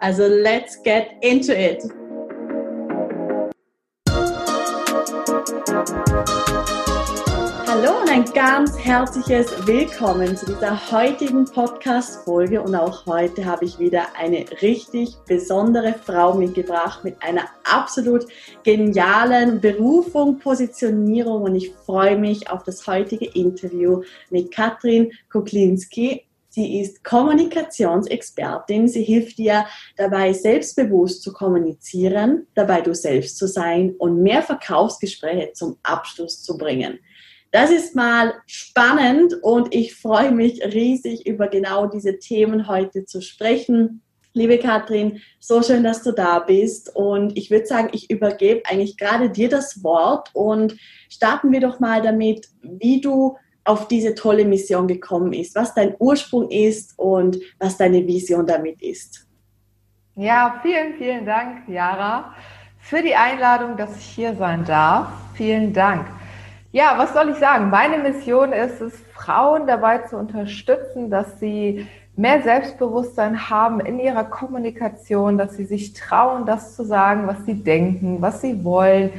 Also let's get into it! Hallo und ein ganz herzliches Willkommen zu dieser heutigen Podcast-Folge. Und auch heute habe ich wieder eine richtig besondere Frau mitgebracht mit einer absolut genialen Berufung, Positionierung. Und ich freue mich auf das heutige Interview mit Katrin Kuklinski. Sie ist Kommunikationsexpertin. Sie hilft dir dabei, selbstbewusst zu kommunizieren, dabei du selbst zu sein und mehr Verkaufsgespräche zum Abschluss zu bringen. Das ist mal spannend und ich freue mich riesig über genau diese Themen heute zu sprechen. Liebe Katrin, so schön, dass du da bist und ich würde sagen, ich übergebe eigentlich gerade dir das Wort und starten wir doch mal damit, wie du auf diese tolle Mission gekommen ist, was dein Ursprung ist und was deine Vision damit ist. Ja, vielen, vielen Dank, Jara, für die Einladung, dass ich hier sein darf. Vielen Dank. Ja, was soll ich sagen? Meine Mission ist es, Frauen dabei zu unterstützen, dass sie mehr Selbstbewusstsein haben in ihrer Kommunikation, dass sie sich trauen, das zu sagen, was sie denken, was sie wollen.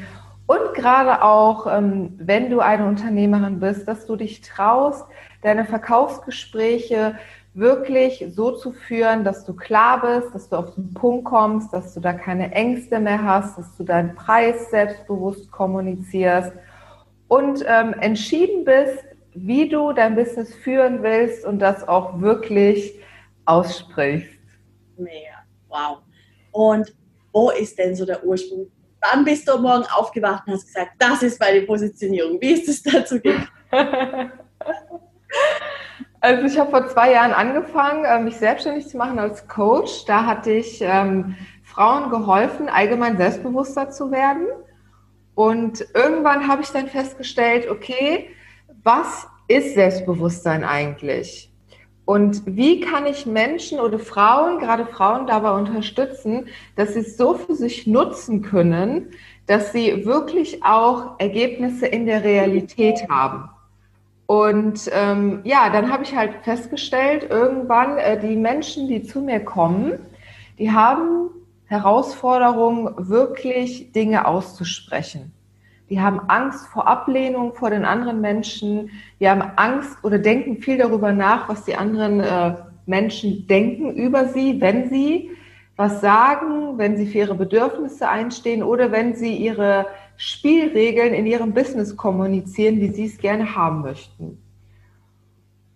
Und gerade auch, ähm, wenn du eine Unternehmerin bist, dass du dich traust, deine Verkaufsgespräche wirklich so zu führen, dass du klar bist, dass du auf den Punkt kommst, dass du da keine Ängste mehr hast, dass du deinen Preis selbstbewusst kommunizierst und ähm, entschieden bist, wie du dein Business führen willst und das auch wirklich aussprichst. Mega, wow. Und wo ist denn so der Ursprung? Wann bist du morgen aufgewacht und hast gesagt, das ist meine Positionierung? Wie ist es dazu gekommen? Also ich habe vor zwei Jahren angefangen, äh, mich selbstständig zu machen als Coach. Da hatte ich ähm, Frauen geholfen, allgemein selbstbewusster zu werden und irgendwann habe ich dann festgestellt, okay, was ist Selbstbewusstsein eigentlich? Und wie kann ich Menschen oder Frauen, gerade Frauen dabei unterstützen, dass sie es so für sich nutzen können, dass sie wirklich auch Ergebnisse in der Realität haben? Und ähm, ja, dann habe ich halt festgestellt, irgendwann, äh, die Menschen, die zu mir kommen, die haben Herausforderung, wirklich Dinge auszusprechen. Die haben Angst vor Ablehnung vor den anderen Menschen. Die haben Angst oder denken viel darüber nach, was die anderen äh, Menschen denken über sie, wenn sie was sagen, wenn sie für ihre Bedürfnisse einstehen oder wenn sie ihre Spielregeln in ihrem Business kommunizieren, wie sie es gerne haben möchten.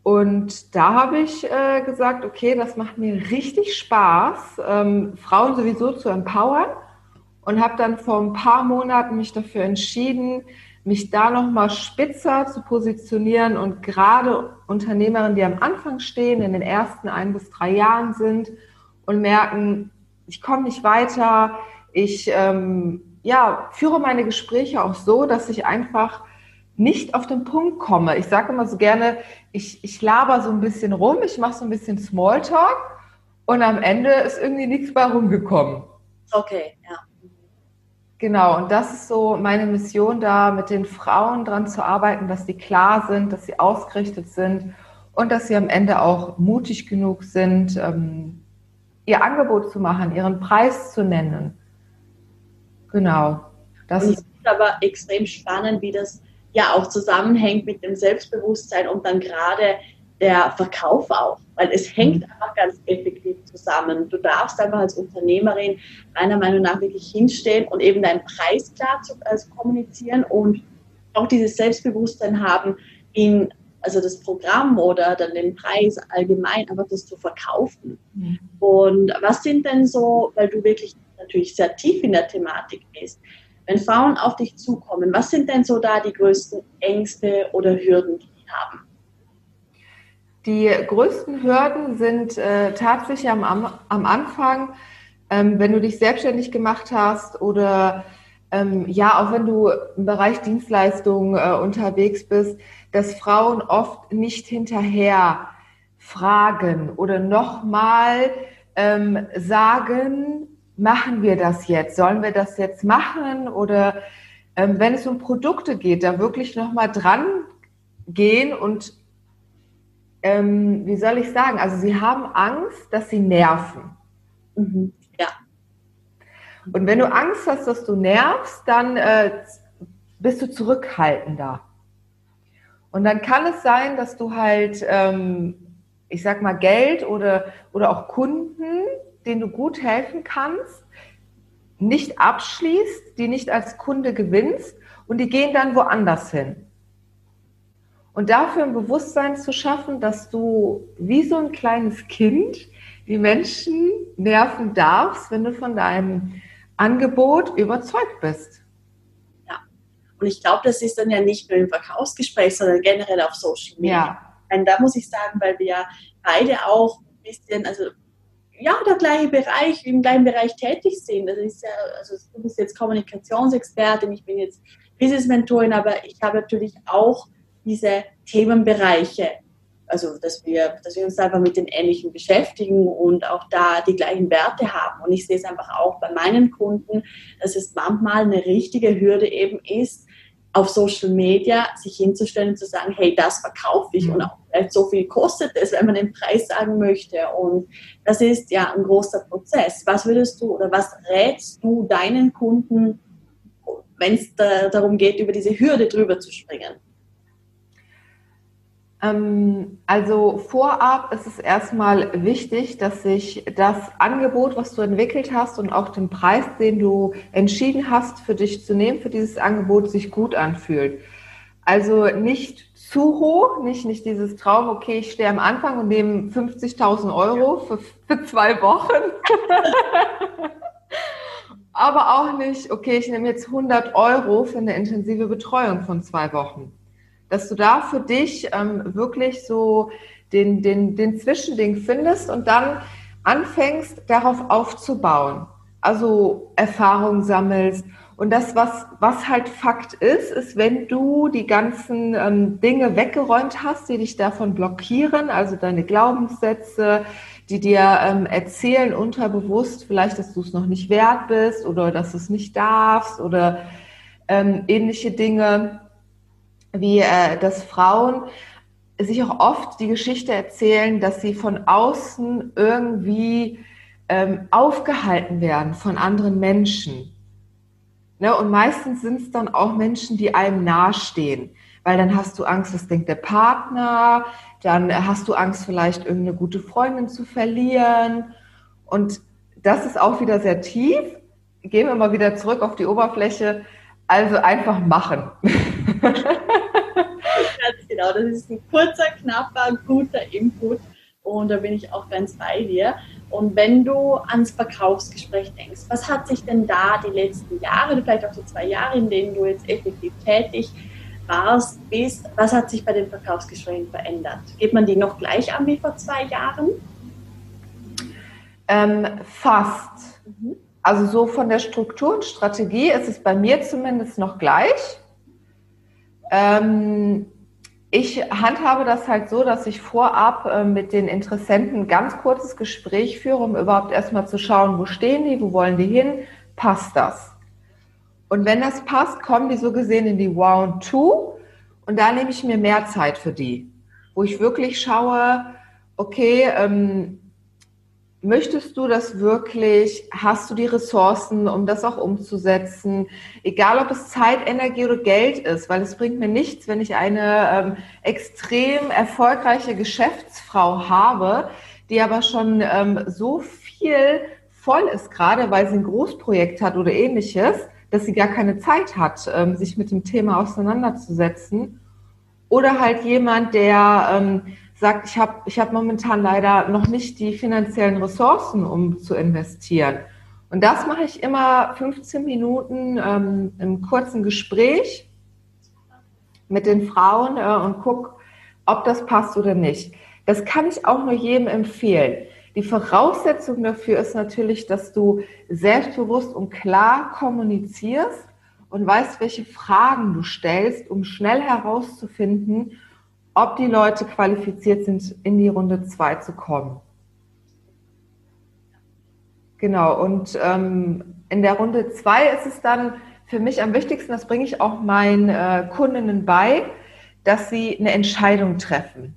Und da habe ich äh, gesagt, okay, das macht mir richtig Spaß, ähm, Frauen sowieso zu empowern und habe dann vor ein paar Monaten mich dafür entschieden, mich da nochmal spitzer zu positionieren und gerade Unternehmerinnen, die am Anfang stehen, in den ersten ein bis drei Jahren sind und merken, ich komme nicht weiter, ich ähm, ja, führe meine Gespräche auch so, dass ich einfach nicht auf den Punkt komme. Ich sage immer so gerne, ich, ich laber so ein bisschen rum, ich mache so ein bisschen Smalltalk und am Ende ist irgendwie nichts bei rumgekommen. Okay, ja. Genau, und das ist so meine Mission da, mit den Frauen dran zu arbeiten, dass sie klar sind, dass sie ausgerichtet sind und dass sie am Ende auch mutig genug sind, ähm, ihr Angebot zu machen, ihren Preis zu nennen. Genau. Das ist aber extrem spannend, wie das ja auch zusammenhängt mit dem Selbstbewusstsein und dann gerade der Verkauf auch, weil es hängt mhm. einfach ganz effektiv zusammen. Du darfst einfach als Unternehmerin meiner Meinung nach wirklich hinstehen und eben deinen Preis klar zu also kommunizieren und auch dieses Selbstbewusstsein haben, in also das Programm oder dann den Preis allgemein, einfach das zu verkaufen. Mhm. Und was sind denn so, weil du wirklich natürlich sehr tief in der Thematik bist, wenn Frauen auf dich zukommen, was sind denn so da die größten Ängste oder Hürden, die die haben? Die größten Hürden sind äh, tatsächlich am, am Anfang ähm, wenn du dich selbstständig gemacht hast oder ähm, ja, auch wenn du im Bereich Dienstleistungen äh, unterwegs bist, dass Frauen oft nicht hinterher fragen oder nochmal ähm, sagen, machen wir das jetzt? Sollen wir das jetzt machen? Oder ähm, wenn es um Produkte geht, da wirklich nochmal dran gehen und ähm, wie soll ich sagen, also sie haben Angst, dass sie nerven. Mhm. Ja. Und wenn du Angst hast, dass du nervst, dann äh, bist du zurückhaltender. Und dann kann es sein, dass du halt, ähm, ich sag mal, Geld oder, oder auch Kunden, denen du gut helfen kannst, nicht abschließt, die nicht als Kunde gewinnst und die gehen dann woanders hin. Und dafür ein Bewusstsein zu schaffen, dass du wie so ein kleines Kind die Menschen nerven darfst, wenn du von deinem Angebot überzeugt bist. Ja, und ich glaube, das ist dann ja nicht nur im Verkaufsgespräch, sondern generell auf Social Media. Ja. Und da muss ich sagen, weil wir beide auch ein bisschen, also ja, der gleiche Bereich, im gleichen Bereich tätig sind. Das ist ja, also du bist jetzt Kommunikationsexpertin, ich bin jetzt Business Mentorin, aber ich habe natürlich auch diese Themenbereiche. Also, dass wir, dass wir uns einfach mit den Ähnlichen beschäftigen und auch da die gleichen Werte haben. Und ich sehe es einfach auch bei meinen Kunden, dass es manchmal eine richtige Hürde eben ist, auf Social Media sich hinzustellen und zu sagen, hey, das verkaufe ich und auch vielleicht so viel kostet es, wenn man den Preis sagen möchte. Und das ist ja ein großer Prozess. Was würdest du oder was rätst du deinen Kunden, wenn es da darum geht, über diese Hürde drüber zu springen? Ähm, also vorab ist es erstmal wichtig, dass sich das Angebot, was du entwickelt hast und auch den Preis, den du entschieden hast für dich zu nehmen, für dieses Angebot, sich gut anfühlt. Also nicht zu hoch, nicht, nicht dieses Traum, okay, ich stehe am Anfang und nehme 50.000 Euro für, für zwei Wochen. Aber auch nicht, okay, ich nehme jetzt 100 Euro für eine intensive Betreuung von zwei Wochen dass du da für dich ähm, wirklich so den, den, den Zwischending findest und dann anfängst, darauf aufzubauen. Also Erfahrung sammelst. Und das, was, was halt Fakt ist, ist, wenn du die ganzen ähm, Dinge weggeräumt hast, die dich davon blockieren, also deine Glaubenssätze, die dir ähm, erzählen unterbewusst, vielleicht, dass du es noch nicht wert bist oder dass du es nicht darfst oder ähm, ähnliche Dinge, wie äh, dass Frauen sich auch oft die Geschichte erzählen, dass sie von außen irgendwie ähm, aufgehalten werden von anderen Menschen. Ne? Und meistens sind es dann auch Menschen, die einem nahestehen. Weil dann hast du Angst, was denkt der Partner, dann hast du Angst, vielleicht irgendeine gute Freundin zu verlieren. Und das ist auch wieder sehr tief. Gehen wir mal wieder zurück auf die Oberfläche. Also einfach machen. genau, das ist ein kurzer, knapper, guter Input und da bin ich auch ganz bei dir. Und wenn du ans Verkaufsgespräch denkst, was hat sich denn da die letzten Jahre, vielleicht auch die zwei Jahre, in denen du jetzt effektiv tätig warst, bist, was hat sich bei den Verkaufsgesprächen verändert? Geht man die noch gleich an wie vor zwei Jahren? Ähm, fast. Mhm. Also so von der Struktur und Strategie ist es bei mir zumindest noch gleich. Ähm, ich handhabe das halt so, dass ich vorab äh, mit den Interessenten ein ganz kurzes Gespräch führe, um überhaupt erstmal zu schauen, wo stehen die, wo wollen die hin, passt das? Und wenn das passt, kommen die so gesehen in die Round 2 und da nehme ich mir mehr Zeit für die, wo ich wirklich schaue, okay, ähm, Möchtest du das wirklich? Hast du die Ressourcen, um das auch umzusetzen? Egal, ob es Zeit, Energie oder Geld ist, weil es bringt mir nichts, wenn ich eine ähm, extrem erfolgreiche Geschäftsfrau habe, die aber schon ähm, so viel voll ist, gerade weil sie ein Großprojekt hat oder ähnliches, dass sie gar keine Zeit hat, ähm, sich mit dem Thema auseinanderzusetzen. Oder halt jemand, der ähm, sagt, ich habe ich hab momentan leider noch nicht die finanziellen Ressourcen, um zu investieren. Und das mache ich immer 15 Minuten ähm, im kurzen Gespräch mit den Frauen äh, und gucke, ob das passt oder nicht. Das kann ich auch nur jedem empfehlen. Die Voraussetzung dafür ist natürlich, dass du selbstbewusst und klar kommunizierst und weißt, welche Fragen du stellst, um schnell herauszufinden, ob die Leute qualifiziert sind, in die Runde 2 zu kommen. Genau, und ähm, in der Runde 2 ist es dann für mich am wichtigsten, das bringe ich auch meinen äh, Kundinnen bei, dass sie eine Entscheidung treffen.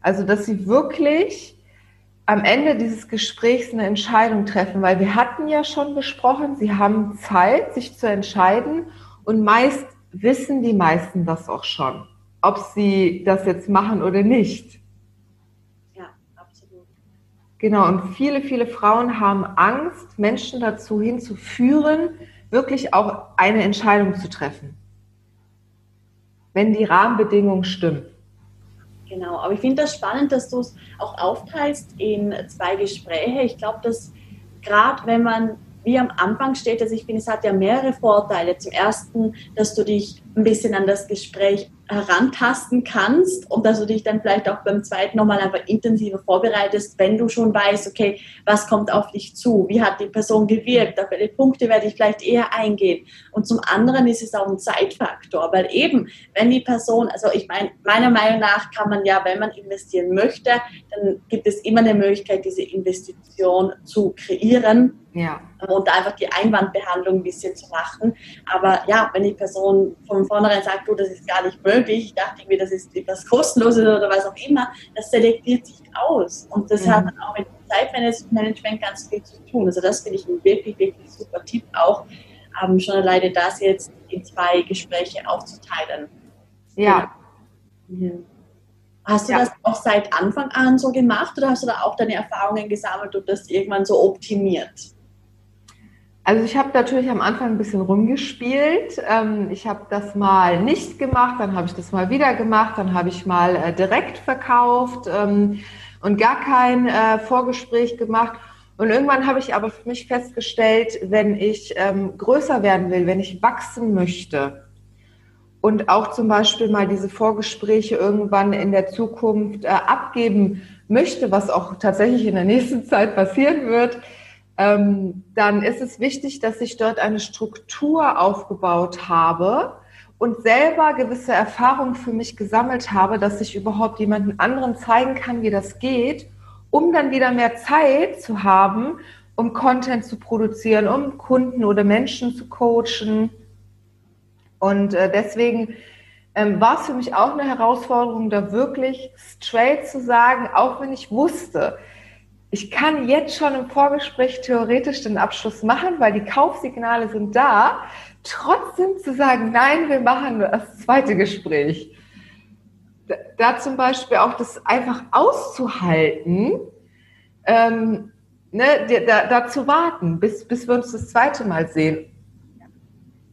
Also, dass sie wirklich am Ende dieses Gesprächs eine Entscheidung treffen, weil wir hatten ja schon besprochen, sie haben Zeit, sich zu entscheiden und meist wissen die meisten das auch schon, ob sie das jetzt machen oder nicht. Ja, absolut. Genau, und viele, viele Frauen haben Angst, Menschen dazu hinzuführen, wirklich auch eine Entscheidung zu treffen, wenn die Rahmenbedingungen stimmen. Genau, aber ich finde das spannend, dass du es auch aufteilst in zwei Gespräche. Ich glaube, dass gerade wenn man wie am Anfang steht, also ich finde, es hat ja mehrere Vorteile. Zum ersten, dass du dich ein bisschen an das Gespräch herantasten kannst und dass du dich dann vielleicht auch beim zweiten nochmal einfach intensiver vorbereitest, wenn du schon weißt, okay, was kommt auf dich zu, wie hat die Person gewirkt, auf welche Punkte werde ich vielleicht eher eingehen. Und zum anderen ist es auch ein Zeitfaktor, weil eben, wenn die Person, also ich meine, meiner Meinung nach kann man ja, wenn man investieren möchte, dann gibt es immer eine Möglichkeit, diese Investition zu kreieren. Ja. Und einfach die Einwandbehandlung ein bisschen zu machen. Aber ja, wenn die Person von vornherein sagt, du, das ist gar nicht möglich, ich dachte irgendwie, das ist etwas Kostenloses oder was auch immer, das selektiert sich aus. Und das mhm. hat dann auch mit Zeitmanagement ganz viel zu tun. Also das finde ich ein wirklich, wirklich super Tipp auch, ähm, schon alleine das jetzt in zwei Gespräche aufzuteilen. Ja. ja. Hast du ja. das auch seit Anfang an so gemacht oder hast du da auch deine Erfahrungen gesammelt und das irgendwann so optimiert? Also ich habe natürlich am Anfang ein bisschen rumgespielt. Ähm, ich habe das mal nicht gemacht, dann habe ich das mal wieder gemacht, dann habe ich mal äh, direkt verkauft ähm, und gar kein äh, Vorgespräch gemacht. Und irgendwann habe ich aber für mich festgestellt, wenn ich ähm, größer werden will, wenn ich wachsen möchte und auch zum Beispiel mal diese Vorgespräche irgendwann in der Zukunft äh, abgeben möchte, was auch tatsächlich in der nächsten Zeit passieren wird, ähm, dann ist es wichtig, dass ich dort eine Struktur aufgebaut habe und selber gewisse Erfahrungen für mich gesammelt habe, dass ich überhaupt jemanden anderen zeigen kann, wie das geht, um dann wieder mehr Zeit zu haben, um Content zu produzieren, um Kunden oder Menschen zu coachen. Und äh, deswegen ähm, war es für mich auch eine Herausforderung, da wirklich straight zu sagen, auch wenn ich wusste, ich kann jetzt schon im Vorgespräch theoretisch den Abschluss machen, weil die Kaufsignale sind da. Trotzdem zu sagen, nein, wir machen nur das zweite Gespräch. Da, da zum Beispiel auch das einfach auszuhalten, ähm, ne, da, da, zu warten, bis, bis wir uns das zweite Mal sehen.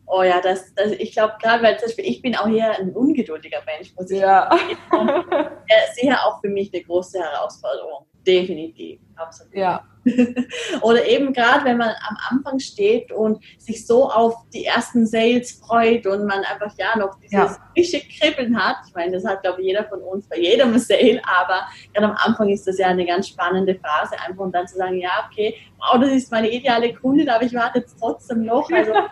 Oh ja, das, das ich glaube gerade, weil zum Beispiel ich bin auch hier ein ungeduldiger Mensch, muss ich ja. sagen. Ich sehe auch für mich eine große Herausforderung. Definitiv, absolut. Ja. Oder eben gerade, wenn man am Anfang steht und sich so auf die ersten Sales freut und man einfach ja noch dieses ja. frische Kribbeln hat. Ich meine, das hat, glaube ich, jeder von uns bei jedem Sale, aber gerade am Anfang ist das ja eine ganz spannende Phase, einfach und dann zu sagen, ja, okay, wow, das ist meine ideale Kundin, aber ich warte jetzt trotzdem noch. Also, ja,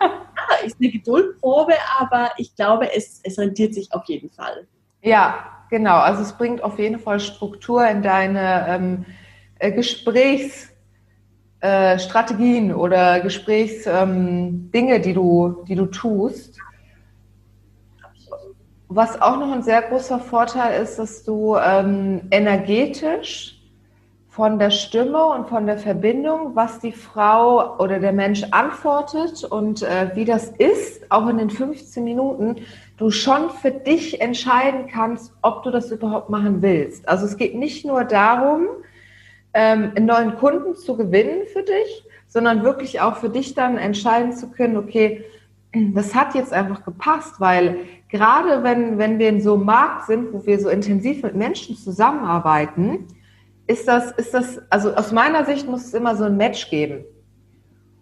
ist eine Geduldprobe, aber ich glaube, es, es rentiert sich auf jeden Fall. Ja, genau. Also es bringt auf jeden Fall Struktur in deine ähm, äh, Gesprächsstrategien äh, oder Gesprächsdinge, ähm, die du, die du tust. Was auch noch ein sehr großer Vorteil ist, dass du ähm, energetisch von der Stimme und von der Verbindung, was die Frau oder der Mensch antwortet und äh, wie das ist, auch in den 15 Minuten, du schon für dich entscheiden kannst, ob du das überhaupt machen willst. Also es geht nicht nur darum, ähm, einen neuen Kunden zu gewinnen für dich, sondern wirklich auch für dich dann entscheiden zu können, okay, das hat jetzt einfach gepasst, weil gerade wenn, wenn wir in so einem Markt sind, wo wir so intensiv mit Menschen zusammenarbeiten, ist das, ist das, also aus meiner Sicht muss es immer so ein Match geben.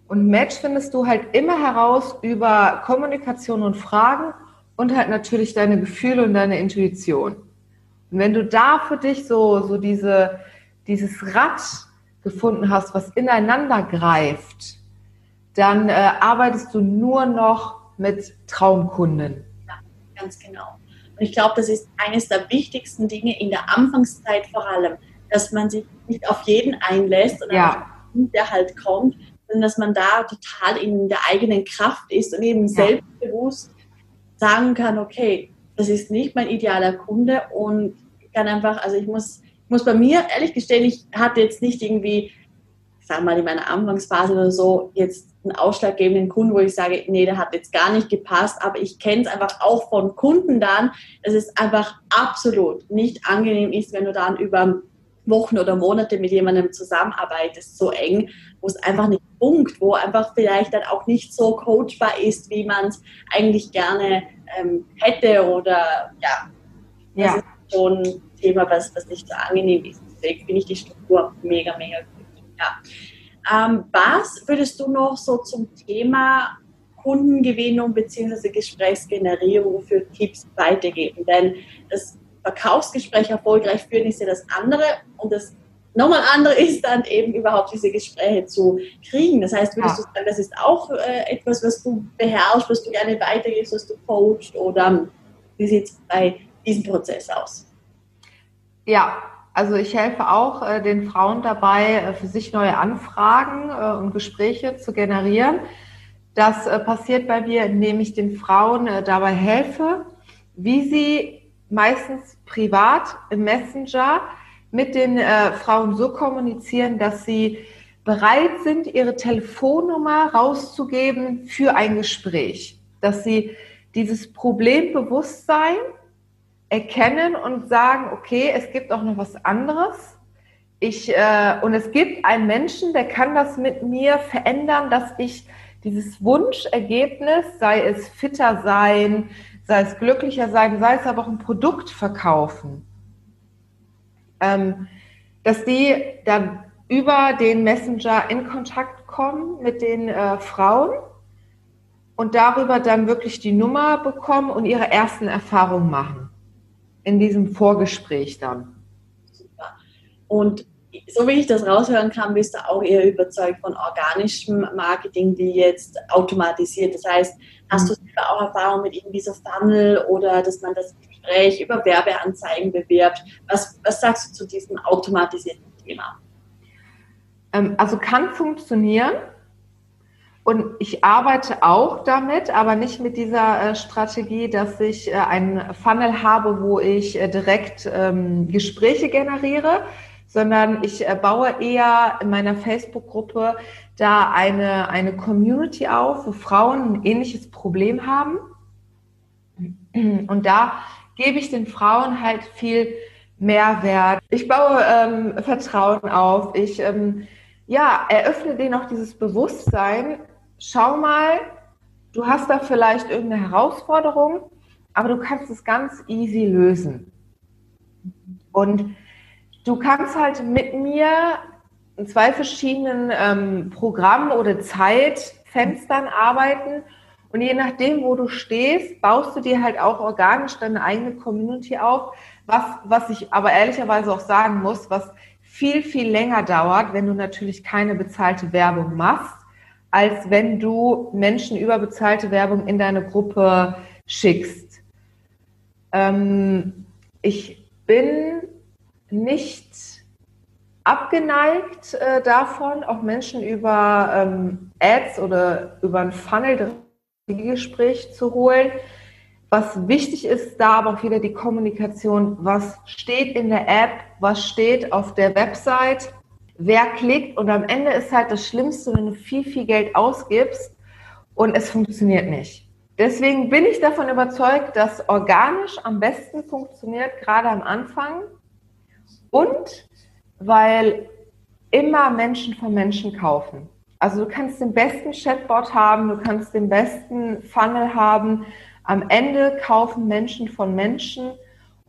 Und Match findest du halt immer heraus über Kommunikation und Fragen und halt natürlich deine Gefühle und deine Intuition. Und wenn du da für dich so, so diese, dieses Rad gefunden hast, was ineinander greift, dann äh, arbeitest du nur noch mit Traumkunden. Ja, ganz genau. Und ich glaube, das ist eines der wichtigsten Dinge in der Anfangszeit vor allem, dass man sich nicht auf jeden einlässt und ja. der halt kommt, sondern dass man da total in der eigenen Kraft ist und eben ja. selbstbewusst sagen kann, okay, das ist nicht mein idealer Kunde und kann einfach, also ich muss, muss bei mir ehrlich gestehen, ich hatte jetzt nicht irgendwie, ich sag mal in meiner Anfangsphase oder so, jetzt einen ausschlaggebenden Kunden, wo ich sage, nee, der hat jetzt gar nicht gepasst, aber ich kenne es einfach auch von Kunden dann, dass es einfach absolut nicht angenehm ist, wenn du dann über Wochen oder Monate mit jemandem zusammenarbeitest, so eng, wo es einfach nicht funkt, wo einfach vielleicht dann auch nicht so coachbar ist, wie man es eigentlich gerne ähm, hätte oder ja, das ja. ist schon ein Thema, was, was nicht so angenehm ist. Deswegen finde ich die Struktur mega, mega gut. Ja. Ähm, was würdest du noch so zum Thema Kundengewinnung bzw. Gesprächsgenerierung für Tipps weitergeben? Denn das Verkaufsgespräch erfolgreich führen ist ja das andere und das nochmal andere ist dann eben überhaupt diese Gespräche zu kriegen. Das heißt, würdest ja. du sagen, das ist auch äh, etwas, was du beherrschst, was du gerne weitergibst, was du coachst oder wie sieht es bei diesem Prozess aus? Ja, also ich helfe auch äh, den Frauen dabei, äh, für sich neue Anfragen äh, und Gespräche zu generieren. Das äh, passiert bei mir, indem ich den Frauen äh, dabei helfe, wie sie meistens privat im Messenger mit den äh, Frauen so kommunizieren, dass sie bereit sind, ihre Telefonnummer rauszugeben für ein Gespräch. Dass sie dieses Problembewusstsein erkennen und sagen, okay, es gibt auch noch was anderes. Ich, äh, und es gibt einen Menschen, der kann das mit mir verändern, dass ich dieses Wunschergebnis, sei es fitter sein, sei es glücklicher sein, sei es aber auch ein Produkt verkaufen, dass die dann über den Messenger in Kontakt kommen mit den äh, Frauen und darüber dann wirklich die Nummer bekommen und ihre ersten Erfahrungen machen. In diesem Vorgespräch dann. Super. Und so wie ich das raushören kann, bist du auch eher überzeugt von organischem Marketing, wie jetzt automatisiert. Das heißt, hast du mhm. selber auch Erfahrung mit irgendwie so Funnel oder dass man das Gespräch über Werbeanzeigen bewirbt? Was, was sagst du zu diesem automatisierten Thema? Ähm, also kann funktionieren. Und ich arbeite auch damit, aber nicht mit dieser äh, Strategie, dass ich äh, einen Funnel habe, wo ich äh, direkt ähm, Gespräche generiere, sondern ich baue eher in meiner Facebook-Gruppe da eine, eine Community auf, wo Frauen ein ähnliches Problem haben. Und da gebe ich den Frauen halt viel Mehrwert. Ich baue ähm, Vertrauen auf. Ich ähm, ja, eröffne denen auch dieses Bewusstsein. Schau mal, du hast da vielleicht irgendeine Herausforderung, aber du kannst es ganz easy lösen. Und Du kannst halt mit mir in zwei verschiedenen ähm, Programmen oder Zeitfenstern arbeiten. Und je nachdem, wo du stehst, baust du dir halt auch organisch deine eigene Community auf. Was, was ich aber ehrlicherweise auch sagen muss, was viel, viel länger dauert, wenn du natürlich keine bezahlte Werbung machst, als wenn du Menschen über bezahlte Werbung in deine Gruppe schickst. Ähm, ich bin nicht abgeneigt äh, davon, auch Menschen über ähm, Ads oder über ein Funnel Gespräch zu holen. Was wichtig ist, da aber auch wieder die Kommunikation, was steht in der App, was steht auf der Website, wer klickt und am Ende ist halt das Schlimmste, wenn du viel, viel Geld ausgibst und es funktioniert nicht. Deswegen bin ich davon überzeugt, dass organisch am besten funktioniert, gerade am Anfang, und weil immer Menschen von Menschen kaufen. Also du kannst den besten Chatbot haben, du kannst den besten Funnel haben. Am Ende kaufen Menschen von Menschen.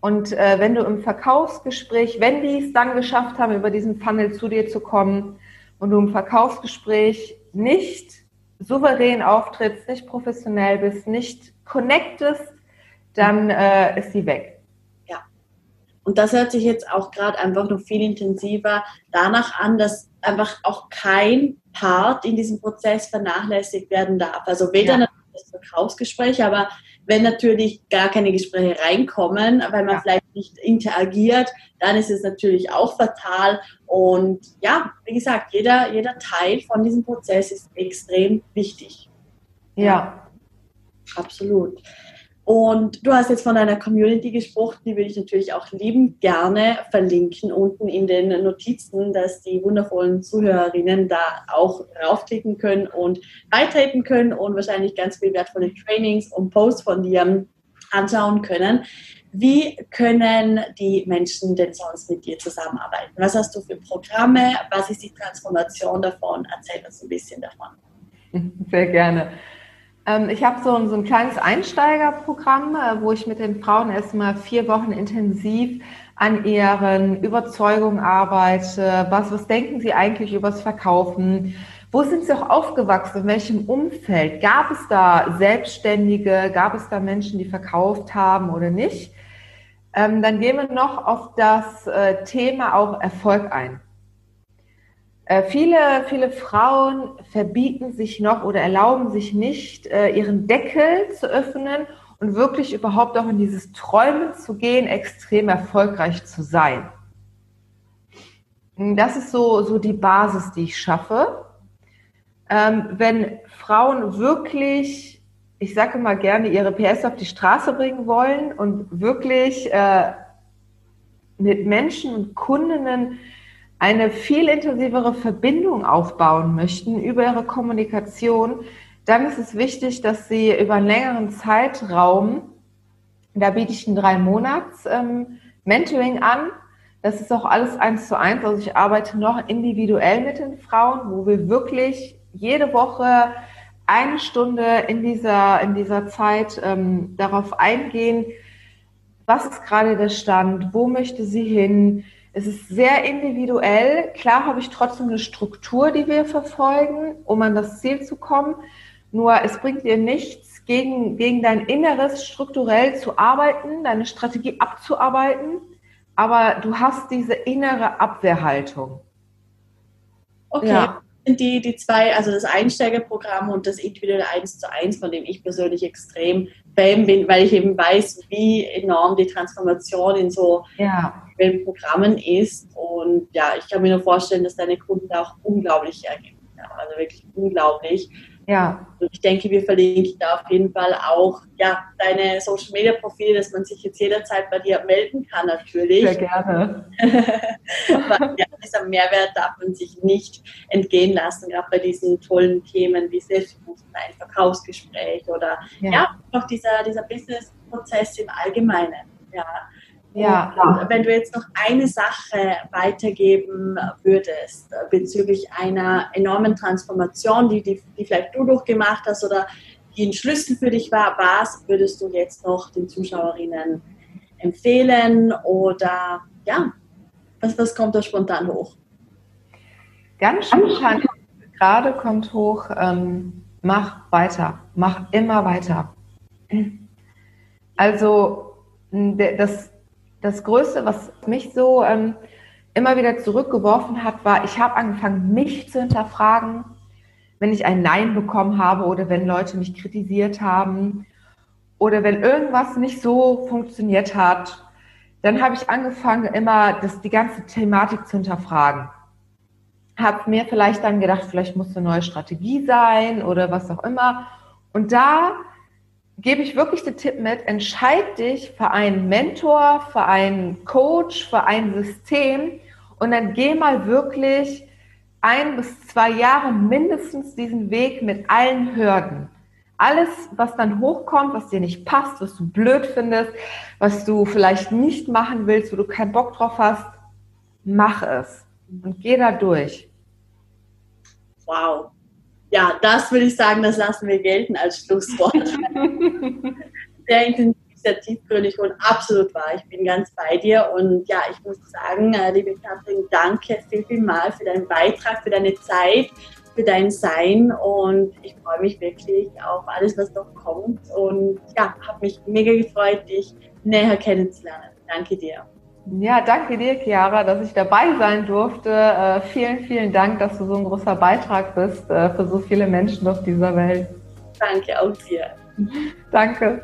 Und äh, wenn du im Verkaufsgespräch, wenn die es dann geschafft haben, über diesen Funnel zu dir zu kommen und du im Verkaufsgespräch nicht souverän auftrittst, nicht professionell bist, nicht connectest, dann äh, ist sie weg. Und das hört sich jetzt auch gerade einfach noch viel intensiver danach an, dass einfach auch kein Part in diesem Prozess vernachlässigt werden darf. Also weder ja. das Verkaufsgespräch, aber wenn natürlich gar keine Gespräche reinkommen, weil man ja. vielleicht nicht interagiert, dann ist es natürlich auch fatal. Und ja, wie gesagt, jeder, jeder Teil von diesem Prozess ist extrem wichtig. Ja. Absolut. Und du hast jetzt von deiner Community gesprochen, die würde ich natürlich auch lieben gerne verlinken unten in den Notizen, dass die wundervollen Zuhörerinnen da auch raufklicken können und beitreten können und wahrscheinlich ganz viel wertvolle Trainings und Posts von dir anschauen können. Wie können die Menschen denn sonst mit dir zusammenarbeiten? Was hast du für Programme? Was ist die Transformation davon? Erzähl uns ein bisschen davon. Sehr gerne. Ähm, ich habe so ein, so ein kleines Einsteigerprogramm, äh, wo ich mit den Frauen erstmal vier Wochen intensiv an ihren Überzeugungen arbeite. Was, was denken sie eigentlich übers Verkaufen? Wo sind sie auch aufgewachsen? In welchem Umfeld? Gab es da Selbstständige? Gab es da Menschen, die verkauft haben oder nicht? Ähm, dann gehen wir noch auf das äh, Thema auch Erfolg ein. Äh, viele, viele Frauen verbieten sich noch oder erlauben sich nicht, äh, ihren Deckel zu öffnen und wirklich überhaupt auch in dieses Träumen zu gehen, extrem erfolgreich zu sein. Das ist so, so die Basis, die ich schaffe. Ähm, wenn Frauen wirklich, ich sage mal gerne, ihre PS auf die Straße bringen wollen und wirklich äh, mit Menschen und Kundinnen eine viel intensivere Verbindung aufbauen möchten über ihre Kommunikation, dann ist es wichtig, dass Sie über einen längeren Zeitraum, da biete ich ein drei Monats ähm, Mentoring an. Das ist auch alles eins zu eins. Also ich arbeite noch individuell mit den Frauen, wo wir wirklich jede Woche eine Stunde in dieser, in dieser Zeit ähm, darauf eingehen, was ist gerade der Stand, wo möchte sie hin, es ist sehr individuell. Klar habe ich trotzdem eine Struktur, die wir verfolgen, um an das Ziel zu kommen. Nur es bringt dir nichts, gegen, gegen dein Inneres strukturell zu arbeiten, deine Strategie abzuarbeiten, aber du hast diese innere Abwehrhaltung. Okay. Ja. Die, die zwei, also das Einsteigerprogramm und das individuelle 1 zu 1, von dem ich persönlich extrem Fan bin, weil ich eben weiß, wie enorm die Transformation in so ja. Programmen ist. Und ja, ich kann mir nur vorstellen, dass deine Kunden auch unglaublich ergeben. Ja, also wirklich unglaublich. Ja. Und ich denke, wir verlinken da auf jeden Fall auch ja, deine Social Media Profile, dass man sich jetzt jederzeit bei dir melden kann, natürlich. Sehr gerne. Aber ja, dieser Mehrwert darf man sich nicht entgehen lassen, gerade bei diesen tollen Themen wie Selbstbewusstsein, Verkaufsgespräch oder ja, ja auch dieser, dieser Business-Prozess im Allgemeinen. Ja. Ja. Und wenn du jetzt noch eine Sache weitergeben würdest bezüglich einer enormen Transformation, die, die, die vielleicht du durchgemacht hast oder die ein Schlüssel für dich war, was würdest du jetzt noch den Zuschauerinnen empfehlen oder ja, was, was kommt da spontan hoch? Ganz spontan gerade kommt hoch, ähm, mach weiter, mach immer weiter. Also das das Größte, was mich so ähm, immer wieder zurückgeworfen hat, war, ich habe angefangen, mich zu hinterfragen, wenn ich ein Nein bekommen habe oder wenn Leute mich kritisiert haben oder wenn irgendwas nicht so funktioniert hat, dann habe ich angefangen, immer das, die ganze Thematik zu hinterfragen. Habe mir vielleicht dann gedacht, vielleicht muss eine neue Strategie sein oder was auch immer. Und da gebe ich wirklich den Tipp mit, entscheid dich für einen Mentor, für einen Coach, für ein System und dann geh mal wirklich ein bis zwei Jahre mindestens diesen Weg mit allen Hürden. Alles, was dann hochkommt, was dir nicht passt, was du blöd findest, was du vielleicht nicht machen willst, wo du keinen Bock drauf hast, mach es und geh da durch. Wow, ja, das würde ich sagen, das lassen wir gelten als Schlusswort. sehr intensiv, sehr tiefgründig und absolut wahr. Ich bin ganz bei dir und ja, ich muss sagen, äh, liebe Katrin, danke viel, viel mal für deinen Beitrag, für deine Zeit, für dein Sein und ich freue mich wirklich auf alles, was noch kommt und ja, habe mich mega gefreut, dich näher kennenzulernen. Danke dir. Ja, danke dir, Chiara, dass ich dabei sein durfte. Äh, vielen, vielen Dank, dass du so ein großer Beitrag bist äh, für so viele Menschen auf dieser Welt. Danke auch dir. danke.